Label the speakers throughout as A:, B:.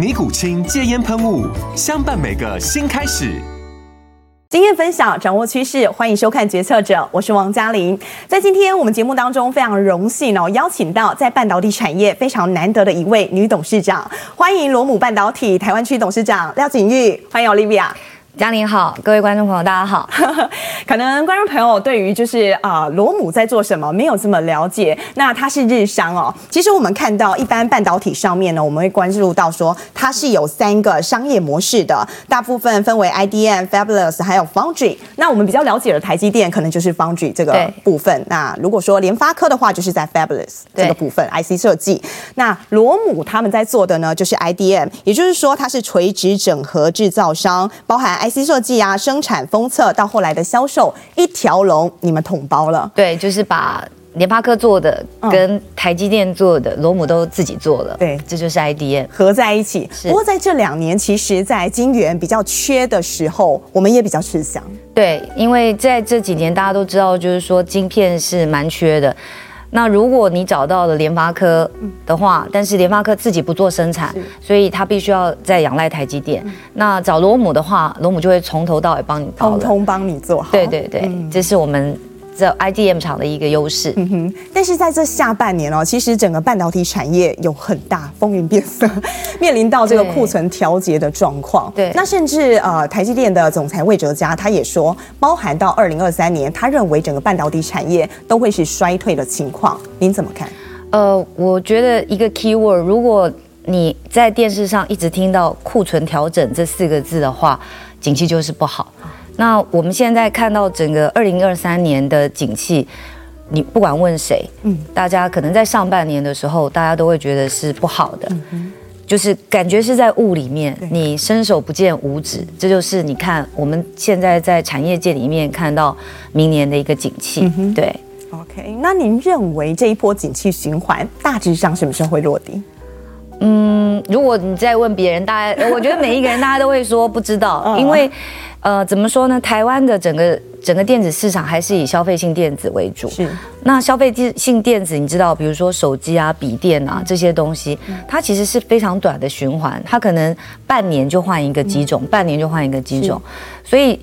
A: 尼古清戒烟喷雾，相伴每个新开始。
B: 经验分享，掌握趋势，欢迎收看《决策者》，我是王嘉玲。在今天我们节目当中，非常荣幸哦，邀请到在半导体产业非常难得的一位女董事长，欢迎罗姆半导体台湾区董事长廖景玉，欢迎 Olivia。
C: 嘉玲好，各位观众朋友，大家好。
B: 可能观众朋友对于就是啊罗姆在做什么没有这么了解，那它是日商哦。其实我们看到一般半导体上面呢，我们会关注到说它是有三个商业模式的，大部分分为 IDM、Fabless 还有 Foundry。那我们比较了解的台积电可能就是 Foundry 这个部分。那如果说联发科的话，就是在 Fabless 这个部分 IC 设计。那罗姆他们在做的呢，就是 IDM，也就是说它是垂直整合制造商，包含 IC 设计啊，生产封测到后来的销售，一条龙你们统包了。
C: 对，就是把联发科做的跟台积电做的罗姆都自己做了。对，这就是 IDM
B: 合在一起。不过在这两年，其实，在晶圆比较缺的时候，我们也比较吃香。
C: 对，因为在这几年大家都知道，就是说晶片是蛮缺的。那如果你找到了联发科的话，但是联发科自己不做生产，所以他必须要再仰赖台积电。那找罗姆的话，罗姆就会从头到尾帮你包，
B: 通通帮你做好。
C: 对对对，这是我们。这 IDM 厂的一个优势，
B: 嗯哼。但是在这下半年哦，其实整个半导体产业有很大风云变色，面临到这个库存调节的状况。对，那甚至呃，台积电的总裁魏哲嘉他也说，包含到二零二三年，他认为整个半导体产业都会是衰退的情况。您怎么看？
C: 呃，我觉得一个 keyword，如果你在电视上一直听到库存调整这四个字的话，景气就是不好。那我们现在看到整个二零二三年的景气，你不管问谁，嗯，大家可能在上半年的时候，大家都会觉得是不好的，嗯，就是感觉是在雾里面，你伸手不见五指，这就是你看我们现在在产业界里面看到明年的一个景气，对。
B: OK，那您认为这一波景气循环大致上什么时候会落地？
C: 嗯，如果你再问别人，大家我觉得每一个人大家都会说不知道，因为。呃，怎么说呢？台湾的整个整个电子市场还是以消费性电子为主。是。那消费性电子，你知道，比如说手机啊、笔电啊这些东西，它其实是非常短的循环，它可能半年就换一个机种，半年就换一个机种，所以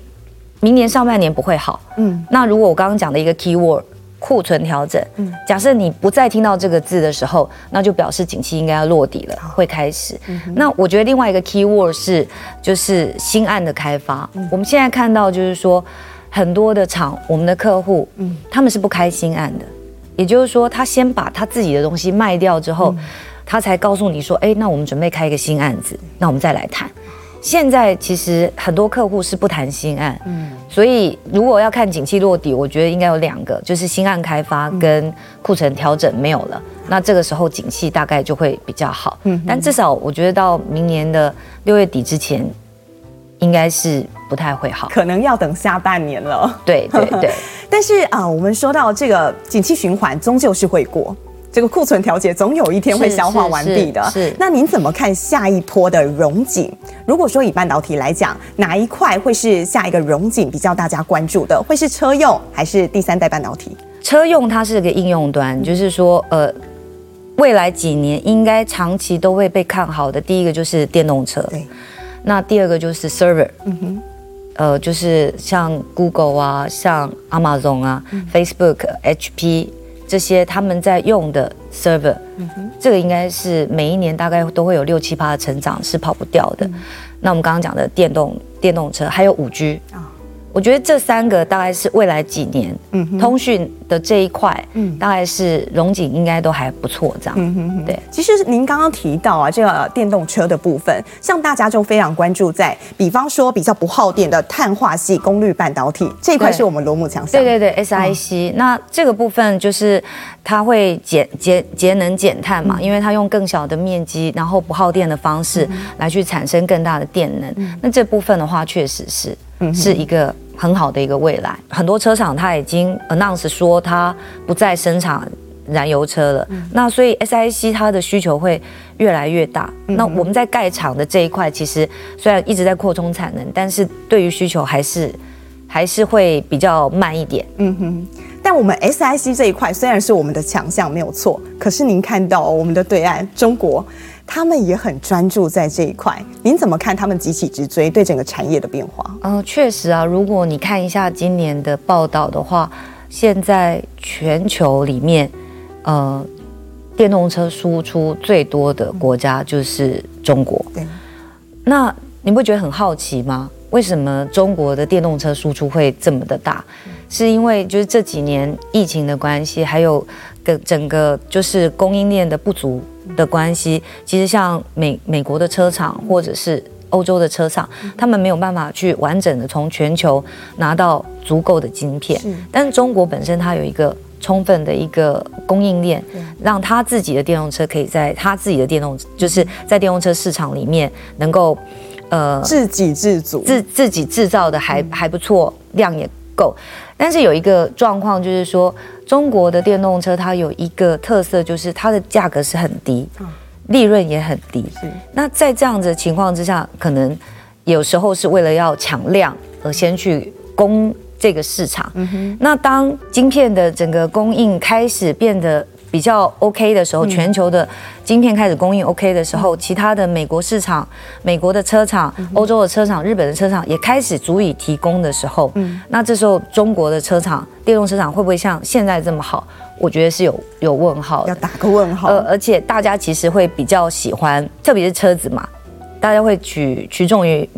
C: 明年上半年不会好。嗯。那如果我刚刚讲的一个 keyword。库存调整，嗯，假设你不再听到这个字的时候，那就表示景气应该要落底了，会开始。那我觉得另外一个 key word 是，就是新案的开发。我们现在看到就是说，很多的厂，我们的客户，嗯，他们是不开新案的，也就是说，他先把他自己的东西卖掉之后，他才告诉你说，哎，那我们准备开一个新案子，那我们再来谈。现在其实很多客户是不谈新案，嗯，所以如果要看景气落底，我觉得应该有两个，就是新案开发跟库存调整没有了，那这个时候景气大概就会比较好，嗯，但至少我觉得到明年的六月底之前，应该是不太会好，
B: 可能要等下半年了，
C: 对对对，
B: 但是啊，我们说到这个景气循环终究是会过。这个库存调节总有一天会消化完毕的。是，那您怎么看下一波的融景？如果说以半导体来讲，哪一块会是下一个融景比较大家关注的？会是车用还是第三代半导体？
C: 车用它是个应用端，就是说，呃，未来几年应该长期都会被看好的。第一个就是电动车，对。那第二个就是 server，嗯哼，呃，就是像 Google 啊，像 Amazon 啊，嗯，Facebook、HP。这些他们在用的 server，嗯，这个应该是每一年大概都会有六七趴的成长，是跑不掉的。嗯、那我们刚刚讲的电动电动车，还有五 G 啊，我觉得这三个大概是未来几年，嗯，通讯的这一块，嗯，大概是荣景应该都还不错，这样，嗯哼哼，对。
B: 其实您刚刚提到啊，这个电动车的部分，像大家就非常关注在，比方说比较不耗电的碳化系功率半导体这一块，是我们罗姆强项。
C: 对对对，SiC，嗯。那这个部分就是它会减节节能减碳嘛，嗯，因为它用更小的面积，然后不耗电的方式来去产生更大的电能。嗯，那这部分的话，确实是。是一个很好的一个未来。很多车厂它已经 announce 说它不再生产燃油车了。那所以 SiC 它的需求会越来越大。那我们在盖厂的这一块，其实虽然一直在扩充产能，但是对于需求还是还是会比较慢一点。嗯哼。
B: 但我们 SiC 这一块虽然是我们的强项，没有错。可是您看到我们的对岸中国。他们也很专注在这一块，您怎么看他们急起直追对整个产业的变化？
C: 嗯、呃，确实啊，如果你看一下今年的报道的话，现在全球里面，呃，电动车输出最多的国家就是中国。对，那你不觉得很好奇吗？为什么中国的电动车输出会这么的大？是因为就是这几年疫情的关系，还有个整个就是供应链的不足。的关系，其实像美美国的车厂或者是欧洲的车厂，他们没有办法去完整的从全球拿到足够的晶片。但是中国本身它有一个充分的一个供应链，让他自己的电动车可以在他自己的电动，就是在电动车市场里面能够呃
B: 自给自足，
C: 自自己制造的还还不错，量也够。但是有一个状况就是说。中国的电动车它有一个特色，就是它的价格是很低，利润也很低。那在这样子的情况之下，可能有时候是为了要抢量而先去攻这个市场。那当晶片的整个供应开始变得比较 OK 的时候，全球的晶片开始供应 OK 的时候，其他的美国市场、美国的车厂、欧洲的车厂、日本的车厂也开始足以提供的时候，那这时候中国的车厂、电动车厂会不会像现在这么好？我觉得是有有问号，
B: 要打个问号。
C: 呃，而且大家其实会比较喜欢，特别是车子嘛，大家会取取重于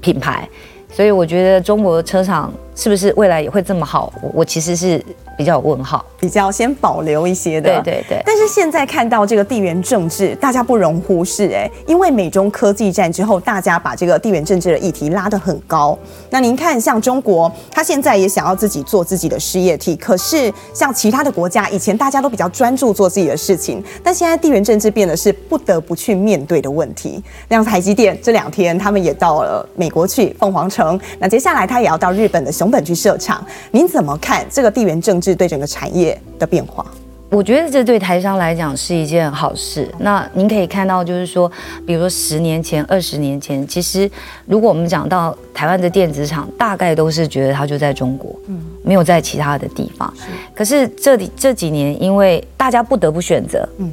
C: 品牌，所以我觉得中国的车厂是不是未来也会这么好？我我其实是。比较有问号，
B: 比较先保留一些的，
C: 对对对。
B: 但是现在看到这个地缘政治，大家不容忽视哎，因为美中科技战之后，大家把这个地缘政治的议题拉得很高。那您看，像中国，他现在也想要自己做自己的事业体，可是像其他的国家，以前大家都比较专注做自己的事情，但现在地缘政治变得是不得不去面对的问题。像台积电这两天他们也到了美国去凤凰城，那接下来他也要到日本的熊本去设厂。您怎么看这个地缘政治？对整个产业的变化，
C: 我觉得这对台商来讲是一件好事。那您可以看到，就是说，比如说十年前、二十年前，其实如果我们讲到台湾的电子厂，大概都是觉得它就在中国，嗯，没有在其他的地方。是。可是这里这几年，因为大家不得不选择，嗯，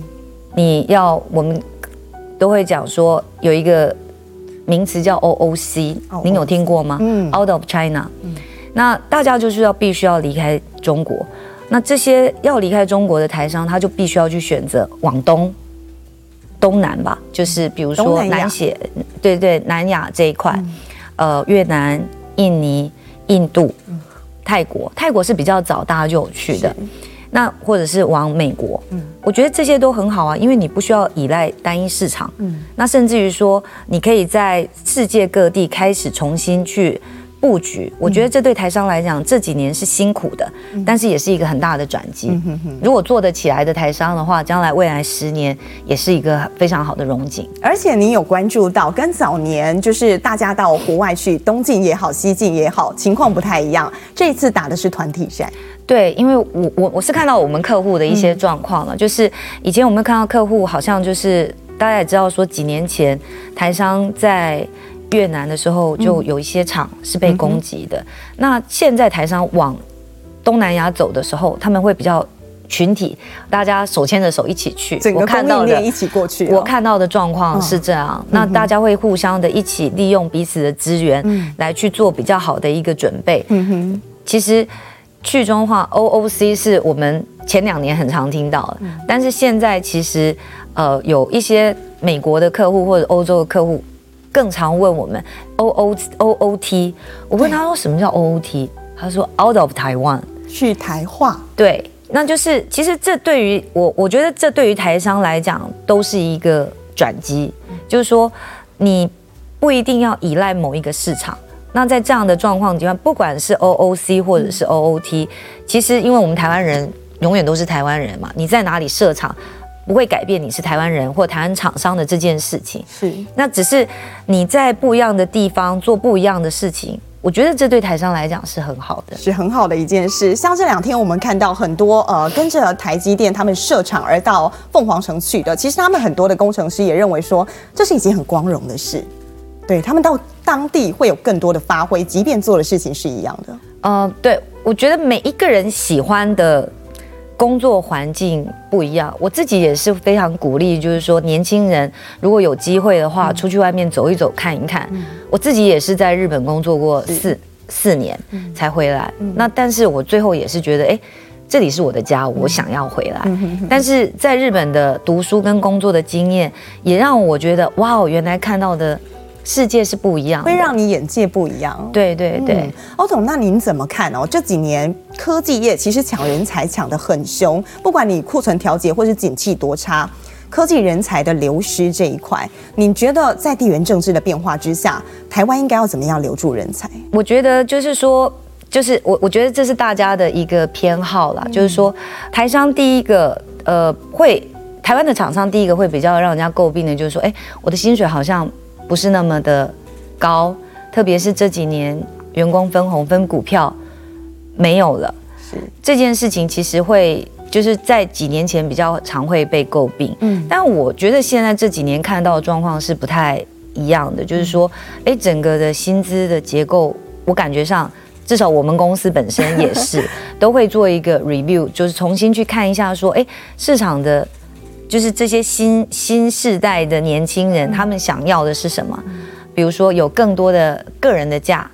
C: 你要我们都会讲说有一个名词叫 OOC，您有听过吗？嗯，Out of China。嗯。那大家就是要必须要离开中国，那这些要离开中国的台商，他就必须要去选择往东、东南吧，就是比如说南协，对对，南亚这一块，嗯、呃，越南、印尼、印度、泰国，泰国是比较早大家就有去的，那或者是往美国，嗯，我觉得这些都很好啊，因为你不需要依赖单一市场，嗯，那甚至于说，你可以在世界各地开始重新去。布局，我觉得这对台商来讲这几年是辛苦的，但是也是一个很大的转机。如果做得起来的台商的话，将来未来十年也是一个非常好的荣景。
B: 而且你有关注到，跟早年就是大家到国外去东进也好，西进也好，情况不太一样。这一次打的是团体赛，
C: 对，因为我我我是看到我们客户的一些状况了，就是以前我们看到客户好像就是大家也知道说，几年前台商在。越南的时候就有一些厂是被攻击的。嗯、那现在台商往东南亚走的时候，他们会比较群体，大家手牵着手一起去。
B: 整个供应链一起过去。
C: 我看到的状况是这样。嗯、那大家会互相的一起利用彼此的资源，来去做比较好的一个准备。嗯哼。其实去中化 OOC 是我们前两年很常听到的，嗯、但是现在其实呃有一些美国的客户或者欧洲的客户。更常问我们 O O O O T。我问他说什么叫 O O T，他说 Out of Taiwan，
B: 去台化。
C: 对，那就是其实这对于我，我觉得这对于台商来讲都是一个转机，就是说你不一定要依赖某一个市场。那在这样的状况底下，不管是 O O C 或者是 O O T，其实因为我们台湾人永远都是台湾人嘛，你在哪里设厂？不会改变你是台湾人或台湾厂商的这件事情，
B: 是
C: 那只是你在不一样的地方做不一样的事情，我觉得这对台商来讲是很好的，
B: 是很好的一件事。像这两天我们看到很多呃跟着台积电他们设厂而到凤凰城去的，其实他们很多的工程师也认为说这是一件很光荣的事，对他们到当地会有更多的发挥，即便做的事情是一样的。
C: 呃，对，我觉得每一个人喜欢的。工作环境不一样，我自己也是非常鼓励，就是说年轻人如果有机会的话，出去外面走一走，看一看。我自己也是在日本工作过四四年才回来，那但是我最后也是觉得，哎，这里是我的家，我想要回来。但是在日本的读书跟工作的经验，也让我觉得，哇，原来看到的。世界是不一样，
B: 会让你眼界不一样。
C: 对对对，
B: 欧总，那您怎么看哦？这几年科技业其实抢人才抢得很凶，不管你库存调节或是景气多差，科技人才的流失这一块，你觉得在地缘政治的变化之下，台湾应该要怎么样留住人才？
C: 我觉得就是说，就是我我觉得这是大家的一个偏好啦，嗯、就是说台商第一个呃会台湾的厂商第一个会比较让人家诟病的，就是说，哎，我的薪水好像。不是那么的高，特别是这几年员工分红分股票没有了，是。这件事情其实会就是在几年前比较常会被诟病，嗯，但我觉得现在这几年看到的状况是不太一样的，就是说，哎，整个的薪资的结构，我感觉上至少我们公司本身也是 都会做一个 review，就是重新去看一下，说，哎，市场的。就是这些新新世代的年轻人，他们想要的是什么？比如说有更多的个人的假，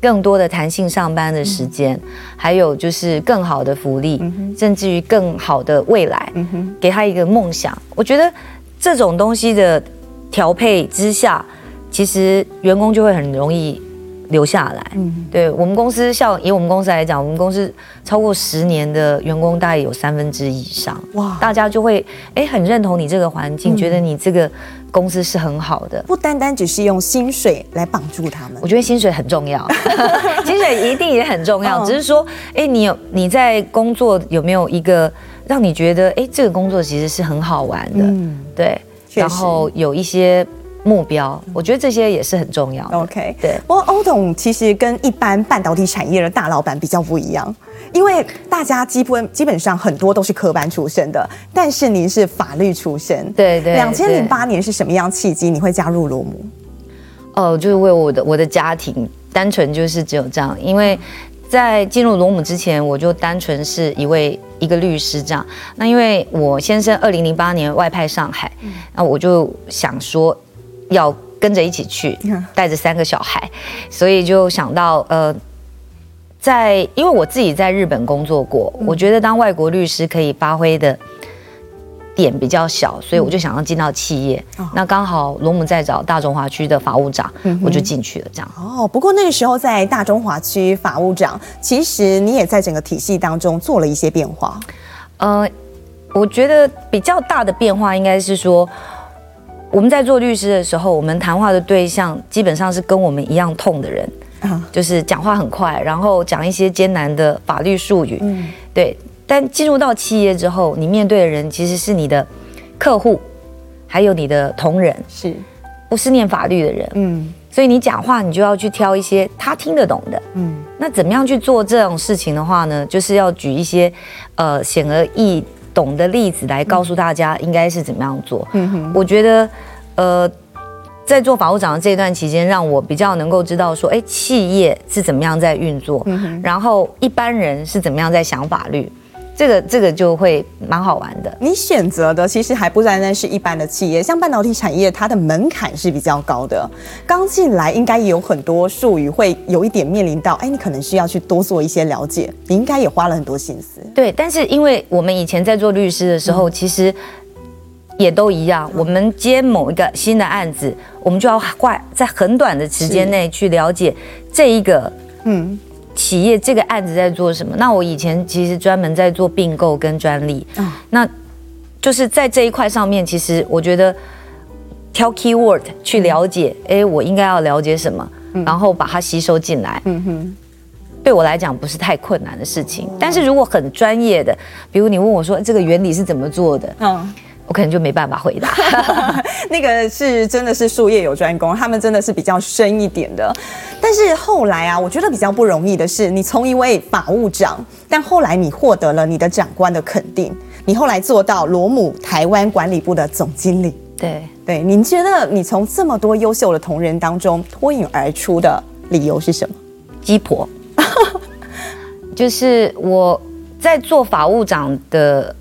C: 更多的弹性上班的时间，还有就是更好的福利，甚至于更好的未来，给他一个梦想。我觉得这种东西的调配之下，其实员工就会很容易。留下来，嗯，对我们公司，像以我们公司来讲，我们公司超过十年的员工大概有三分之一以上，哇，大家就会哎很认同你这个环境，觉得你这个公司是很好的，
B: 不单单只是用薪水来绑住他们，
C: 我觉得薪水很重要，薪水一定也很重要，只是说，哎，你有你在工作有没有一个让你觉得，哎，这个工作其实是很好玩的，嗯，对，然后有一些。目标，我觉得这些也是很重要的。
B: OK，对。不过欧董其实跟一般半导体产业的大老板比较不一样，因为大家基本基本上很多都是科班出身的，但是您是法律出身。
C: 对对。
B: 两千零八年是什么样契机你会加入罗姆？
C: 哦，就是为我的我的家庭，单纯就是只有这样。因为在进入罗姆之前，我就单纯是一位一个律师这样。那因为我先生二零零八年外派上海，那我就想说。要跟着一起去，带着三个小孩，所以就想到，呃，在因为我自己在日本工作过，我觉得当外国律师可以发挥的点比较小，所以我就想要进到企业。那刚好罗姆在找大中华区的法务长，我就进去了。这样
B: 哦。不过那个时候在大中华区法务长，其实你也在整个体系当中做了一些变化。
C: 呃，我觉得比较大的变化应该是说。我们在做律师的时候，我们谈话的对象基本上是跟我们一样痛的人，就是讲话很快，然后讲一些艰难的法律术语，嗯，对。但进入到企业之后，你面对的人其实是你的客户，还有你的同仁，是，不是念法律的人，嗯。所以你讲话，你就要去挑一些他听得懂的，嗯。那怎么样去做这种事情的话呢？就是要举一些，呃，显而易。懂的例子来告诉大家应该是怎么样做。嗯哼，我觉得，呃，在做法务长的这段期间，让我比较能够知道说，哎，企业是怎么样在运作，然后一般人是怎么样在想法律。这个这个就会蛮好玩的。
B: 你选择的其实还不单单是一般的企业，像半导体产业，它的门槛是比较高的。刚进来应该也有很多术语会有一点面临到，哎，你可能需要去多做一些了解。你应该也花了很多心思。
C: 对，但是因为我们以前在做律师的时候，嗯、其实也都一样。我们接某一个新的案子，我们就要花在很短的时间内去了解这一个嗯企业这个案子在做什么。那我以前其实专门在做并购跟专利，嗯那就是在这一块上面，其实我觉得挑 keyword 去了解，哎，我应该要了解什么，然后把它吸收进来。嗯哼。对我来讲不是太困难的事情，但是如果很专业的，比如你问我说这个原理是怎么做的，嗯，我可能就没办法回答。
B: 那个是真的是术业有专攻，他们真的是比较深一点的。但是后来啊，我觉得比较不容易的是，你从一位法务长，但后来你获得了你的长官的肯定，你后来做到罗姆台湾管理部的总经理。
C: 对
B: 对，您觉得你从这么多优秀的同仁当中脱颖而出的理由是什么？
C: 鸡婆。就是我在做法务长的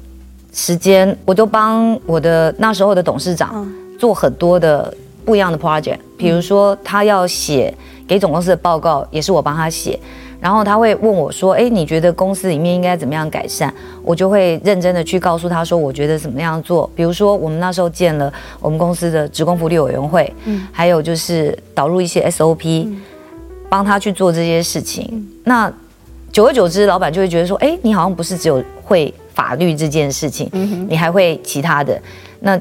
C: 时间，我都帮我的那时候的董事长做很多的不一样的 project。比如说，他要写给总公司的报告，也是我帮他写。然后他会问我说：“哎，你觉得公司里面应该怎么样改善？”我就会认真的去告诉他说：“我觉得怎么样做。”比如说，我们那时候建了我们公司的职工福利委员会，嗯，还有就是导入一些 SOP，帮他去做这些事情。那久而久之，老板就会觉得说：“哎，你好像不是只有会法律这件事情，嗯、你还会其他的。”那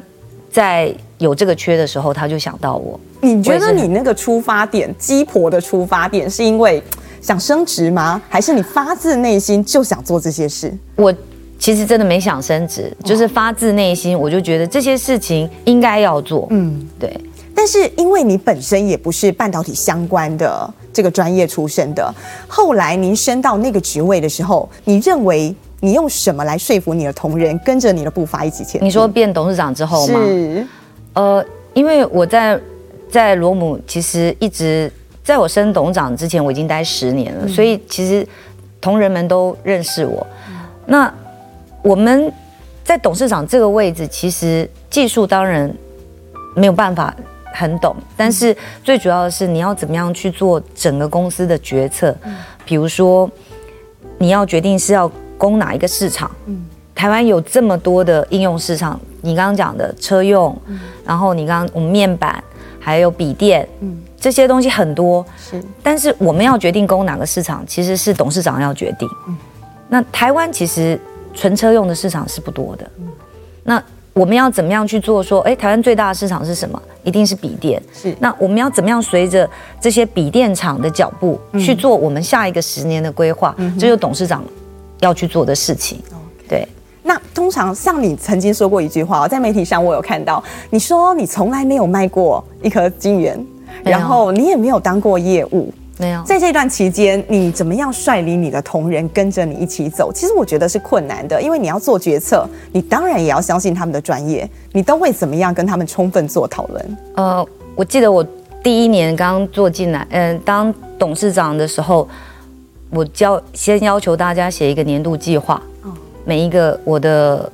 C: 在有这个缺的时候，他就想到我。
B: 你觉得你那个出发点，鸡婆的出发点，是因为想升职吗？还是你发自内心就想做这些事？
C: 我其实真的没想升职，就是发自内心，我就觉得这些事情应该要做。嗯，对。
B: 但是因为你本身也不是半导体相关的。这个专业出身的，后来您升到那个职位的时候，你认为你用什么来说服你的同仁跟着你的步伐一起前进？
C: 你说变董事长之后吗？
B: 是，
C: 呃，因为我在在罗姆，其实一直在我升董事长之前，我已经待十年了，嗯、所以其实同仁们都认识我。嗯、那我们在董事长这个位置，其实技术当然没有办法。很懂，但是最主要的是你要怎么样去做整个公司的决策。嗯，比如说你要决定是要攻哪一个市场。嗯，台湾有这么多的应用市场，你刚刚讲的车用，嗯，然后你刚刚我们面板还有笔电，嗯，这些东西很多。是，但是我们要决定攻哪个市场，其实是董事长要决定。嗯，那台湾其实纯车用的市场是不多的。嗯，那。我们要怎么样去做？说，哎，台湾最大的市场是什么？一定是笔电。是。那我们要怎么样随着这些笔电厂的脚步去做我们下一个十年的规划？嗯，这就是董事长要去做的事情。对。
B: 那通常像你曾经说过一句话，在媒体上我有看到，你说你从来没有卖过一颗金元，然后你也没有当过业务。
C: 没有，
B: 在这段期间，你怎么样率领你的同仁跟着你一起走？其实我觉得是困难的，因为你要做决策，你当然也要相信他们的专业。你都会怎么样跟他们充分做讨论？
C: 呃，我记得我第一年刚做进来，嗯、呃，当董事长的时候，我教先要求大家写一个年度计划。哦，每一个我的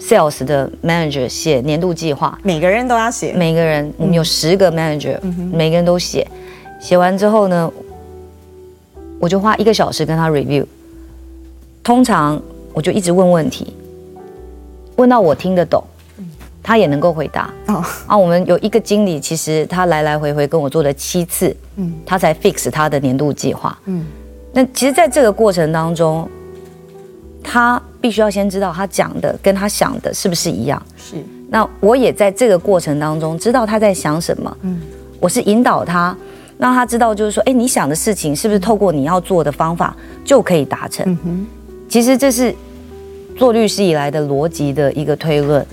C: sales 的 manager 写年度计划，
B: 每个人都要写。
C: 每个人，我们有十个 manager，、嗯、每个人都写。写完之后呢，我就花一个小时跟他 review。通常我就一直问问题，问到我听得懂，他也能够回答。哦，啊，我们有一个经理，其实他来来回回跟我做了七次，嗯，他才 fix 他的年度计划。嗯，那其实在这个过程当中，他必须要先知道他讲的跟他想的是不是一样。是。那我也在这个过程当中知道他在想什么。嗯，我是引导他。让他知道，就是说，哎，你想的事情是不是透过你要做的方法就可以达成？嗯哼，其实这是做律师以来的逻辑的一个推论。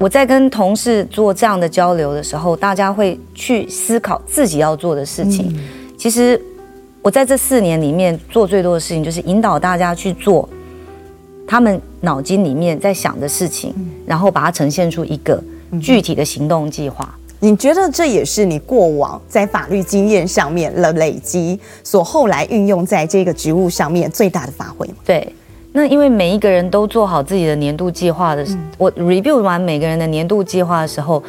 C: 我在跟同事做这样的交流的时候，大家会去思考自己要做的事情。其实我在这四年里面做最多的事情，就是引导大家去做他们脑筋里面在想的事情，然后把它呈现出一个具体的行动计划。
B: 你觉得这也是你过往在法律经验上面的累积，所后来运用在这个职务上面最大的发挥吗？
C: 对，那因为每一个人都做好自己的年度计划的，嗯、我 review 完每个人的年度计划的时候，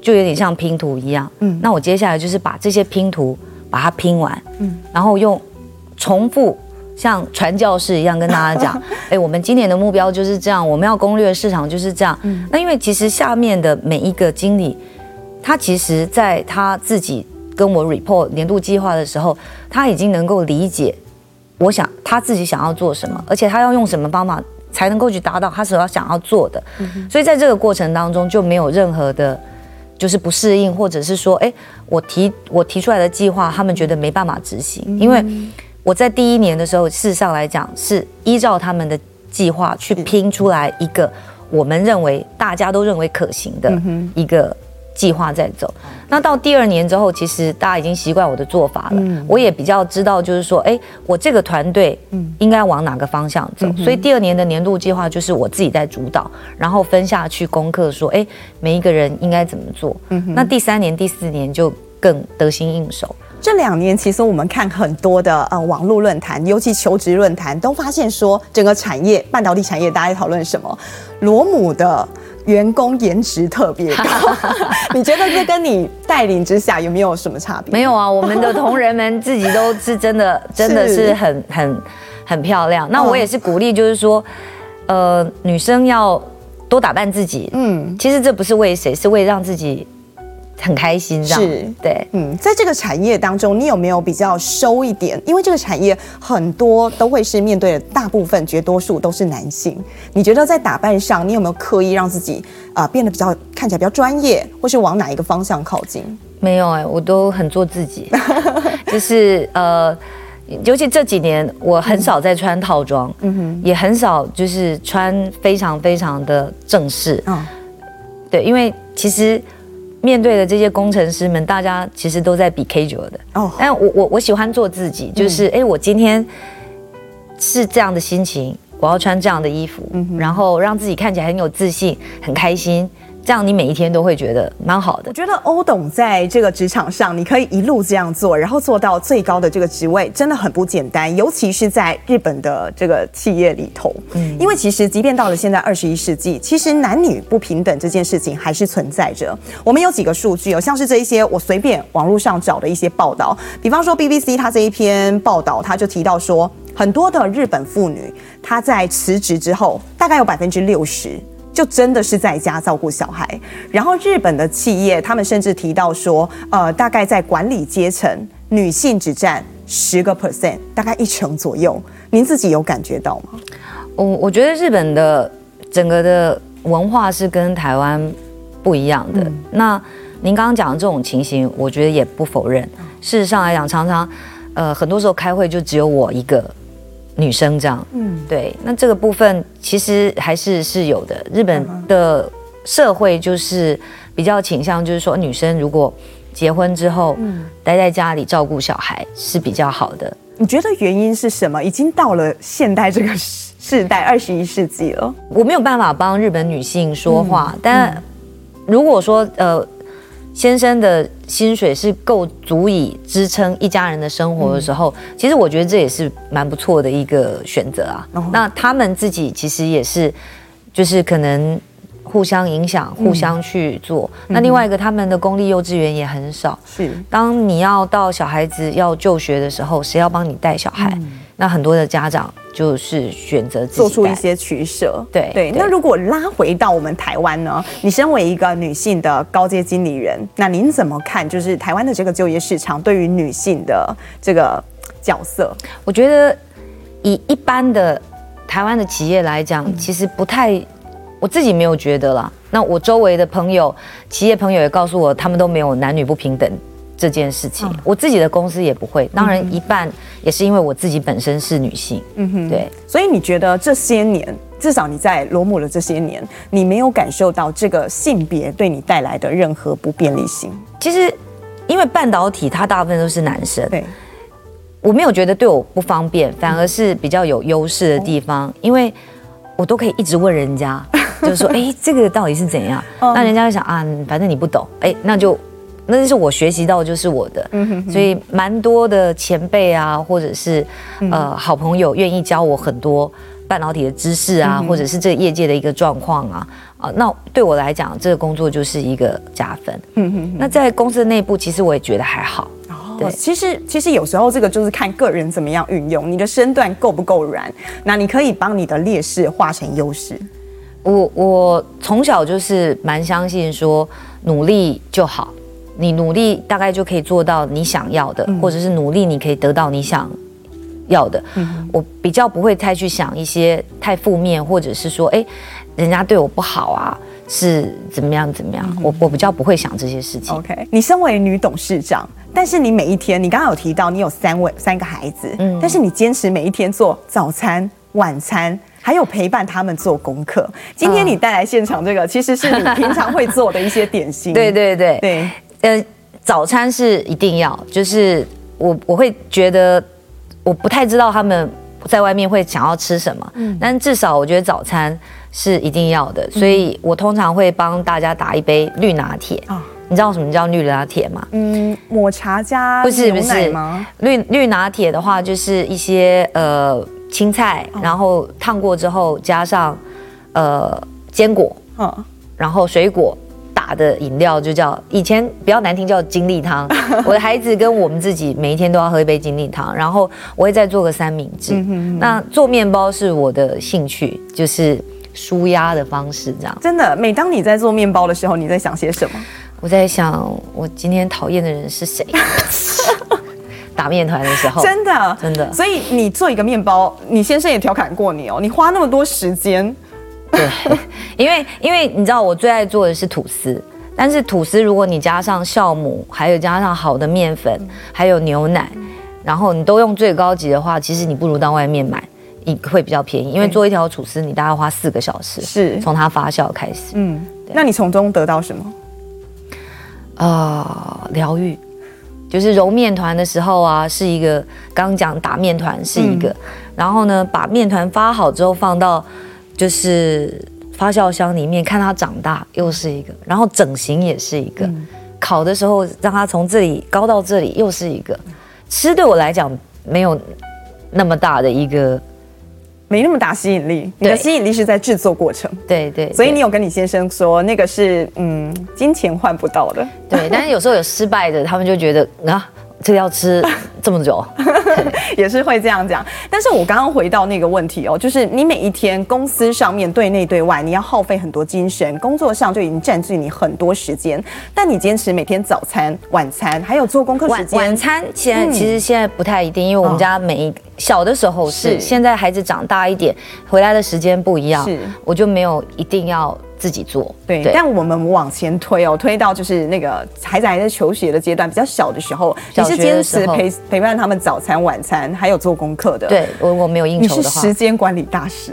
C: 就有点像拼图一样。嗯，那我接下来就是把这些拼图把它拼完，嗯，然后用重复像传教士一样跟大家讲，哎，我们今年的目标就是这样，我们要攻略市场就是这样。嗯那因为其实下面的每一个经理，他其实在他自己跟我 report 年度计划的时候，他已经能够理解我想他自己想要做什么，而且他要用什么方法才能够去达到他所要想要做的。所以在这个过程当中就没有任何的，就是不适应，或者是说，哎，我提我提出来的计划，他们觉得没办法执行，因为。我在第一年的时候，事实上来讲是依照他们的计划去拼出来一个我们认为大家都认为可行的一个计划在走。那到第二年之后，其实大家已经习惯我的做法了，我也比较知道，就是说，哎，我这个团队应该往哪个方向走。所以第二年的年度计划就是我自己在主导，然后分下去功课，说，哎，每一个人应该怎么做。那第三年、第四年就更得心应手。
B: 这两年，其实我们看很多的呃网络论坛，尤其求职论坛，都发现说，整个产业半导体产业，大家在讨论什么？罗姆的员工颜值特别高，你觉得这跟你带领之下有没有什么差别？
C: 没有啊，我们的同仁们自己都是真的，真的是很很很漂亮。那我也是鼓励，就是说，呃，女生要多打扮自己。嗯，其实这不是为谁，是为让自己。很开心，这样是对，
B: 嗯，在这个产业当中，你有没有比较收一点？因为这个产业很多都会是面对的，大部分绝多数都是男性。你觉得在打扮上，你有没有刻意让自己啊、呃、变得比较看起来比较专业，或是往哪一个方向靠近？
C: 没有哎、欸，我都很做自己，就是呃，尤其这几年我很少在穿套装，嗯哼，也很少就是穿非常非常的正式，嗯，对，因为其实。面对的这些工程师们，大家其实都在比 K 九的哦。但我我我喜欢做自己，就是哎，我今天是这样的心情，我要穿这样的衣服，然后让自己看起来很有自信，很开心。这样你每一天都会觉得蛮好的。
B: 我觉得欧董在这个职场上，你可以一路这样做，然后做到最高的这个职位，真的很不简单。尤其是在日本的这个企业里头，嗯，因为其实即便到了现在二十一世纪，其实男女不平等这件事情还是存在着。我们有几个数据，哦像是这一些我随便网络上找的一些报道，比方说 BBC 它这一篇报道，它就提到说，很多的日本妇女她在辞职之后，大概有百分之六十。就真的是在家照顾小孩，然后日本的企业，他们甚至提到说，呃，大概在管理阶层，女性只占十个 percent，大概一成左右。您自己有感觉到吗？
C: 我我觉得日本的整个的文化是跟台湾不一样的。嗯、那您刚刚讲的这种情形，我觉得也不否认。事实上来讲，常常呃很多时候开会就只有我一个。女生这样，嗯，对，那这个部分其实还是是有的。日本的社会就是比较倾向，就是说女生如果结婚之后，嗯，待在家里照顾小孩是比较好的。
B: 你觉得原因是什么？已经到了现代这个世代，二十一世纪了，
C: 我没有办法帮日本女性说话，嗯，但如果说呃。先生的薪水是够足以支撑一家人的生活的时候，嗯、其实我觉得这也是蛮不错的一个选择啊。哦、那他们自己其实也是，就是可能互相影响，互相去做。嗯、那另外一个，他们的公立幼稚园也很少。是，当你要到小孩子要就学的时候，谁要帮你带小孩？嗯那很多的家长就是选择做
B: 出一些取舍，
C: 对
B: 对。那如果拉回到我们台湾呢？你身为一个女性的高阶经理人，那您怎么看？就是台湾的这个就业市场对于女性的这个角色？
C: 我觉得以一般的台湾的企业来讲，其实不太，我自己没有觉得啦。那我周围的朋友、企业朋友也告诉我，他们都没有男女不平等。这件事情，嗯、我自己的公司也不会。当然，一半也是因为我自己本身是女性。嗯哼，对。
B: 所以你觉得这些年，至少你在罗姆的这些年，你没有感受到这个性别对你带来的任何不便利性？
C: 其实，因为半导体它大部分都是男生，对，我没有觉得对我不方便，反而是比较有优势的地方，因为我都可以一直问人家，就是说，哎，这个到底是怎样？那人家就想啊，反正你不懂，哎，那就。那就是我学习到，就是我的，所以蛮多的前辈啊，或者是呃好朋友，愿意教我很多半导体的知识啊，或者是这个业界的一个状况啊，啊，那对我来讲，这个工作就是一个加分。嗯那在公司的内部，其实我也觉得还好。对，
B: 其实其实有时候这个就是看个人怎么样运用，你的身段够不够软，那你可以帮你的劣势化成优势。
C: 我我从小就是蛮相信说努力就好，你努力大概就可以做到你想要的，嗯、或者是努力你可以得到你想要的。嗯、我比较不会太去想一些太负面，或者是说，哎，人家对我不好啊，是怎么样怎么样？嗯、我我比较不会想这些事情。
B: OK，你身为女董事长，但是你每一天，你刚刚有提到你有三位三个孩子，嗯，但是你坚持每一天做早餐、晚餐。还有陪伴他们做功课。今天你带来现场这个，其实是你平常会做的一些点心。
C: 对对对对，呃，早餐是一定要，就是我我会觉得我不太知道他们在外面会想要吃什么，嗯，但至少我觉得早餐是一定要的，所以我通常会帮大家打一杯绿拿铁。啊，你知道什么叫绿拿铁吗？
B: 嗯，抹茶加
C: 不是不是吗？绿绿拿铁的话，就是一些呃。青菜，然后烫过之后加上，呃，坚果，嗯，然后水果打的饮料就叫以前比较难听叫精力汤。我的孩子跟我们自己每一天都要喝一杯精力汤，然后我会再做个三明治。那做面包是我的兴趣，就是舒压的方式这样。
B: 真的，每当你在做面包的时候，你在想些什么？
C: 我在想，我今天讨厌的人是谁？打面团的时候，
B: 真的
C: 真的，
B: 所以你做一个面包，你先生也调侃过你哦，你花那么多时间，
C: 对，因为因为你知道我最爱做的是吐司，但是吐司如果你加上酵母，还有加上好的面粉，还有牛奶，然后你都用最高级的话，其实你不如到外面买，你会比较便宜，因为做一条吐司你大概要花四个小时，是。从它发酵开始，
B: 嗯，那你从中得到什么？
C: 啊、呃，疗愈。就是揉面团的时候啊，是一个刚刚讲打面团是一个，嗯、然后呢，把面团发好之后放到就是发酵箱里面看它长大又是一个，然后整形也是一个，嗯、烤的时候让它从这里高到这里又是一个，吃对我来讲没有那么大的一个。
B: 没那么大吸引力，你的吸引力是在制作过程。
C: 对对，
B: 所以你有跟你先生说，那个是嗯，金钱换不到的。
C: 对，但是有时候有失败的，他们就觉得啊。这个要吃 这么久，
B: 也是会这样讲。但是我刚刚回到那个问题哦，就是你每一天公司上面对内对外，你要耗费很多精神，工作上就已经占据你很多时间。但你坚持每天早餐、晚餐，还有做功课时间。
C: 晚餐现在其实现在不太一定，因为我们家每一小的时候是，现在孩子长大一点，回来的时间不一样，是。我就没有一定要。自己做。
B: 对，对，但我们往前推哦，推到就是那个孩子还在求学的阶段，比较小的时候，你是坚持陪陪伴他们早餐、晚餐，还有做功课的。
C: 对，我我没有应酬的话，
B: 你是时间管理大师。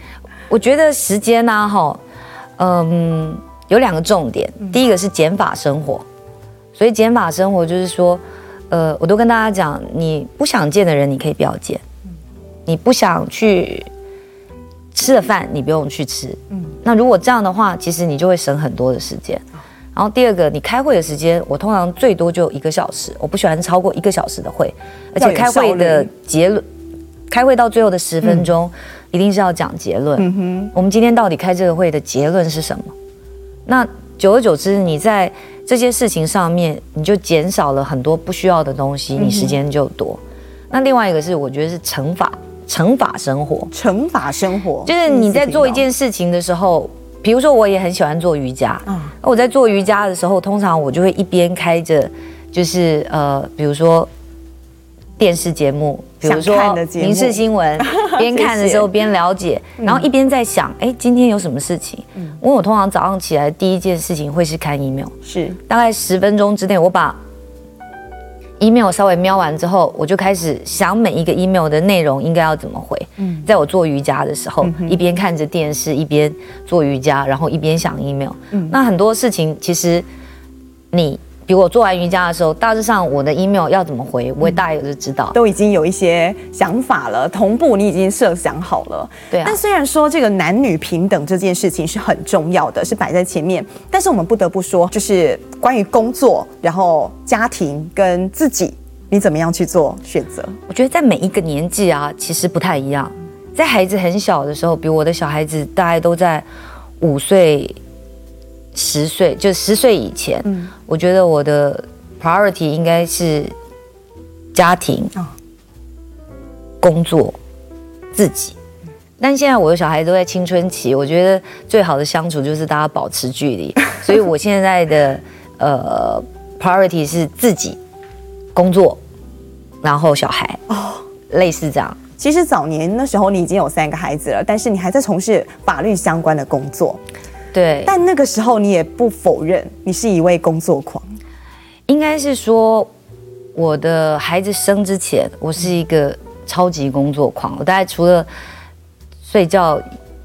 C: 我觉得时间呢，哈，嗯，有两个重点，第一个是减法生活，所以减法生活就是说，呃，我都跟大家讲，你不想见的人，你可以不要见，你不想去。吃的饭你不用去吃，嗯，那如果这样的话，其实你就会省很多的时间。然后第二个，你开会的时间，我通常最多就一个小时，我不喜欢超过一个小时的会，而且开会的结论，开会到最后的十分钟，一定是要讲结论。嗯哼，我们今天到底开这个会的结论是什么？那久而久之，你在这些事情上面，你就减少了很多不需要的东西，你时间就多。那另外一个是，我觉得是乘法。乘法生活，
B: 乘法生活
C: 就是你在做一件事情的时候，比如说我也很喜欢做瑜伽，嗯，我在做瑜伽的时候，通常我就会一边开着，就是呃，比如说电视节目，比如说民视新闻，边看的时候边了解，然后一边在想，哎，今天有什么事情？嗯，因为我通常早上起来第一件事情会是看 email，是大概十分钟之内我把。email 稍微瞄完之后，我就开始想每一个 email 的内容应该要怎么回。嗯，在我做瑜伽的时候，一边看着电视，一边做瑜伽，然后一边想 email。嗯，那很多事情其实你。比如我做完瑜伽的时候，大致上我的 email 要怎么回，我也大概就知道，
B: 都已经有一些想法了。同步你已经设想好了，对啊。但虽然说这个男女平等这件事情是很重要的，是摆在前面，但是我们不得不说，就是关于工作，然后家庭跟自己，你怎么样去做选择？
C: 我觉得在每一个年纪啊，其实不太一样。在孩子很小的时候，比如我的小孩子大概都在五岁。十岁就十岁以前，嗯，我觉得我的 priority 应该是家庭、工作、自己。但现在我的小孩都在青春期，我觉得最好的相处就是大家保持距离。所以我现在的呃 priority 是自己、工作，然后小孩哦，类似这样。
B: 其实早年那时候你已经有三个孩子了，但是你还在从事法律相关的工作。
C: 对。
B: 但那个时候你也不否认你是一位工作狂。
C: 应该是说，我的孩子生之前，我是一个超级工作狂。我大概除了睡觉，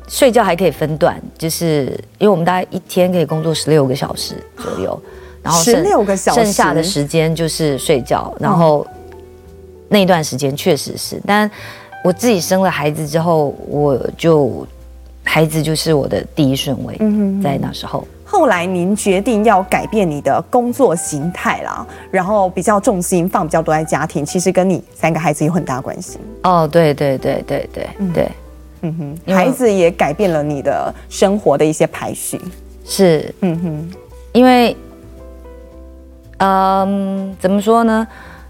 C: 睡觉还可以分段，就是因为我们大概一天可以工作十六个小时左右，然后
B: 十六个小时，
C: 剩下的时间就是睡觉，然后那一段时间确实是，但我自己生了孩子之后，我就孩子就是我的第一顺位，在那时候。
B: 后来您决定要改变你的工作形态啦，然后比较重心放比较多在家庭，其实跟你三个孩子有很大关系。
C: 哦，对对对对对对。
B: 嗯哼，孩子也改变了你的生活的一些排序，
C: 是，嗯哼，因为，嗯，怎么说呢？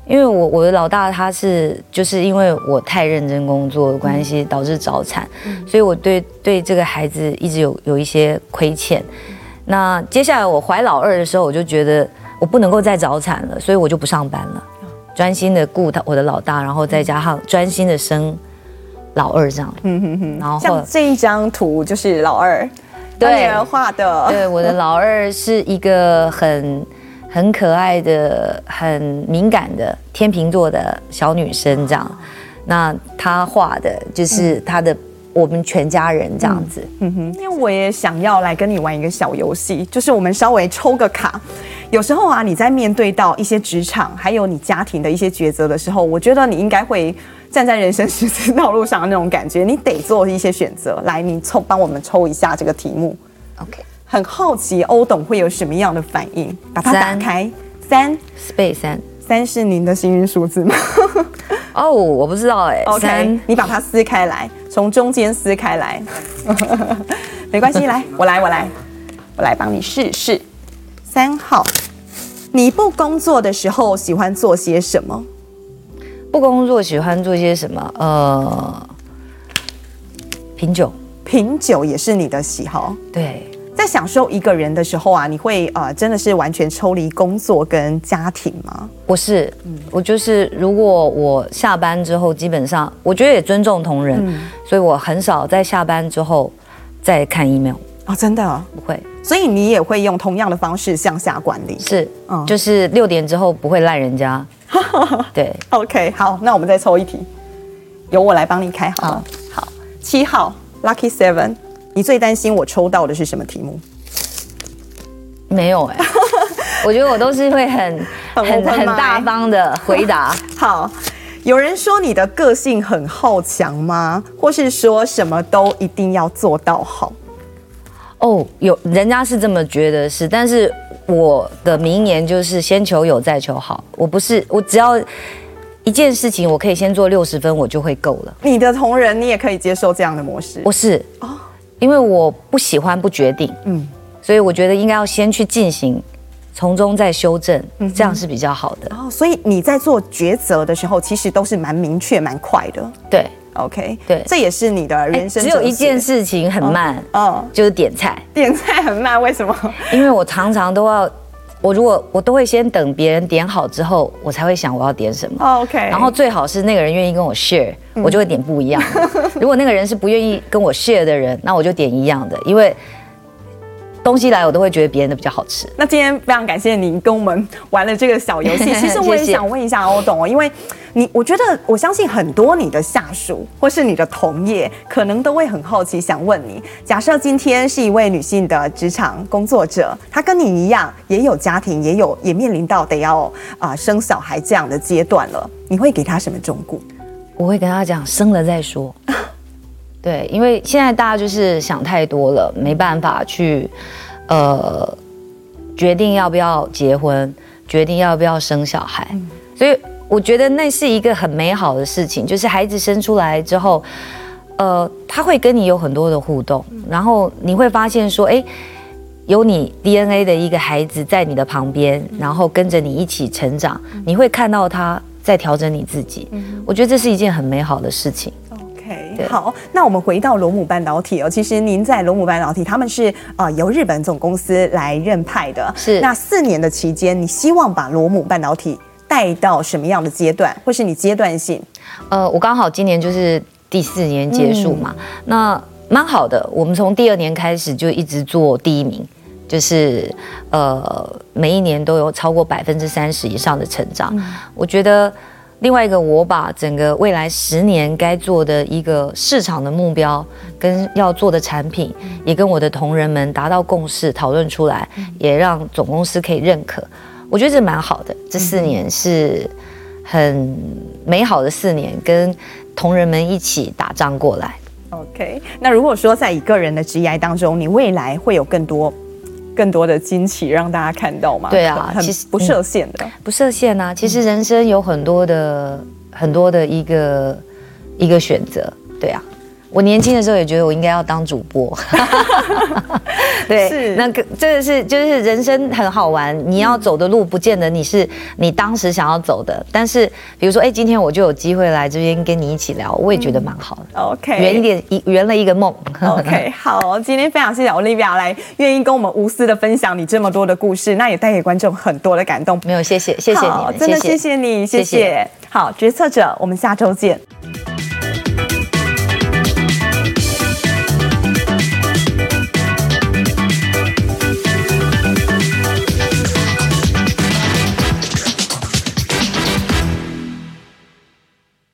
C: 因为我我的老大他是就是因为我太认真工作的关系导致早产，嗯、所以我对对这个孩子一直有有一些亏欠。那接下来我怀老二的时候，我就觉得我不能够再早产了，所以我就不上班了，专心的顾他我的老大，然后再加上专心的生。老二这样，嗯哼哼，然后
B: 像这一张图就是老二，对，女儿画的。
C: 对，我的老二是一个很很可爱的、很敏感的天秤座的小女生，这样。那她画的就是她的我们全家人这样子。嗯哼，
B: 因为我也想要来跟你玩一个小游戏，就是我们稍微抽个卡。有时候啊，你在面对到一些职场还有你家庭的一些抉择的时候，我觉得你应该会。站在人生十字道路上的那种感觉，你得做一些选择。来，你抽，帮我们抽一下这个题目。
C: OK，
B: 很好奇欧董会有什么样的反应？把它打开。三
C: ，Space 三，
B: 三是您的幸运数字吗？
C: 哦，oh, 我不知道哎。
B: OK，三你把它撕开来，从中间撕开来。没关系，来，我来，我来，我来帮你试试。三号，你不工作的时候喜欢做些什么？
C: 不工作喜欢做些什么？呃，品酒，
B: 品酒也是你的喜好。
C: 对，
B: 在享受一个人的时候啊，你会呃，真的是完全抽离工作跟家庭吗？
C: 不是，嗯，我就是如果我下班之后，基本上我觉得也尊重同仁，嗯，所以我很少在下班之后再看 email。
B: 哦，真的
C: 不会，
B: 所以你也会用同样的方式向下管理。
C: 是，嗯，就是六点之后不会赖人家。对
B: ，OK，好，那我们再抽一题，由我来帮你开好了。好，七号，Lucky Seven，你最担心我抽到的是什么题目？
C: 没有哎、欸，我觉得我都是会很很很大方的回答。
B: 好，有人说你的个性很好强吗？或是说什么都一定要做到好？
C: 哦，有人家是这么觉得是，但是。我的名言就是先求有再求好。我不是，我只要一件事情，我可以先做六十分，我就会够了。
B: 你的同仁，你也可以接受这样的模式？
C: 不是哦，因为我不喜欢不决定，嗯，所以我觉得应该要先去进行，从中再修正，这样是比较好的。
B: 哦，所以你在做抉择的时候，其实都是蛮明确、蛮快的。
C: 对。
B: OK，对，这也是你的人生。
C: 只有一件事情很慢，嗯，就是点菜。
B: 点菜很慢，为什么？
C: 因为我常常都要，我如果我都会先等别人点好之后，我才会想我要点什么。OK，然后最好是那个人愿意跟我 share，我就会点不一样的。如果那个人是不愿意跟我 share 的人，那我就点一样的，因为。东西来我都会觉得别人的比较好吃。
B: 那今天非常感谢您跟我们玩了这个小游戏。其实我也想问一下欧董哦，因为你，我觉得我相信很多你的下属或是你的同业，可能都会很好奇，想问你：假设今天是一位女性的职场工作者，她跟你一样，也有家庭，也有也面临到得要啊、呃、生小孩这样的阶段了，你会给她什么忠告？
C: 我会跟她讲，生了再说。对，因为现在大家就是想太多了，没办法去，呃，决定要不要结婚，决定要不要生小孩，嗯、所以我觉得那是一个很美好的事情，就是孩子生出来之后，呃，他会跟你有很多的互动，然后你会发现说，哎，有你 DNA 的一个孩子在你的旁边，然后跟着你一起成长，你会看到他在调整你自己。嗯，我觉得这是一件很美好的事情。
B: OK，好，那我们回到罗姆半导体哦。其实您在罗姆半导体，他们是啊、呃、由日本总公司来任派的。
C: 是，
B: 那四年的期间，你希望把罗姆半导体带到什么样的阶段，或是你阶段性？
C: 呃，我刚好今年就是第四年结束嘛，嗯、那蛮好的。我们从第二年开始就一直做第一名，就是呃每一年都有超过百分之三十以上的成长。嗯、我觉得另外一个，我把整个未来十年该做的一个市场的目标跟要做的产品，也跟我的同仁们达到共识，讨论出来，也让总公司可以认可。我觉得这蛮好的。这四年是。很美好的四年，跟同仁们一起打仗过来。
B: OK，那如果说在一个人的职业当中，你未来会有更多、更多的惊奇让大家看到嘛？
C: 对啊，
B: 其实不设限的，
C: 不设限啊。其实人生有很多的、嗯、很多的一个一个选择，对啊。我年轻的时候也觉得我应该要当主播，对，是那个这个是就是人生很好玩，你要走的路不见得你是你当时想要走的，但是比如说哎，今天我就有机会来这边跟你一起聊，我也觉得蛮好的。
B: 嗯、OK，
C: 圆一点一圆了一个梦。
B: OK，好，今天非常谢谢 Olivia 来愿意跟我们无私的分享你这么多的故事，那也带给观众很多的感动。
C: 没有，谢谢，谢谢你，
B: 真的谢谢你，谢谢。谢谢好，决策者，我们下周见。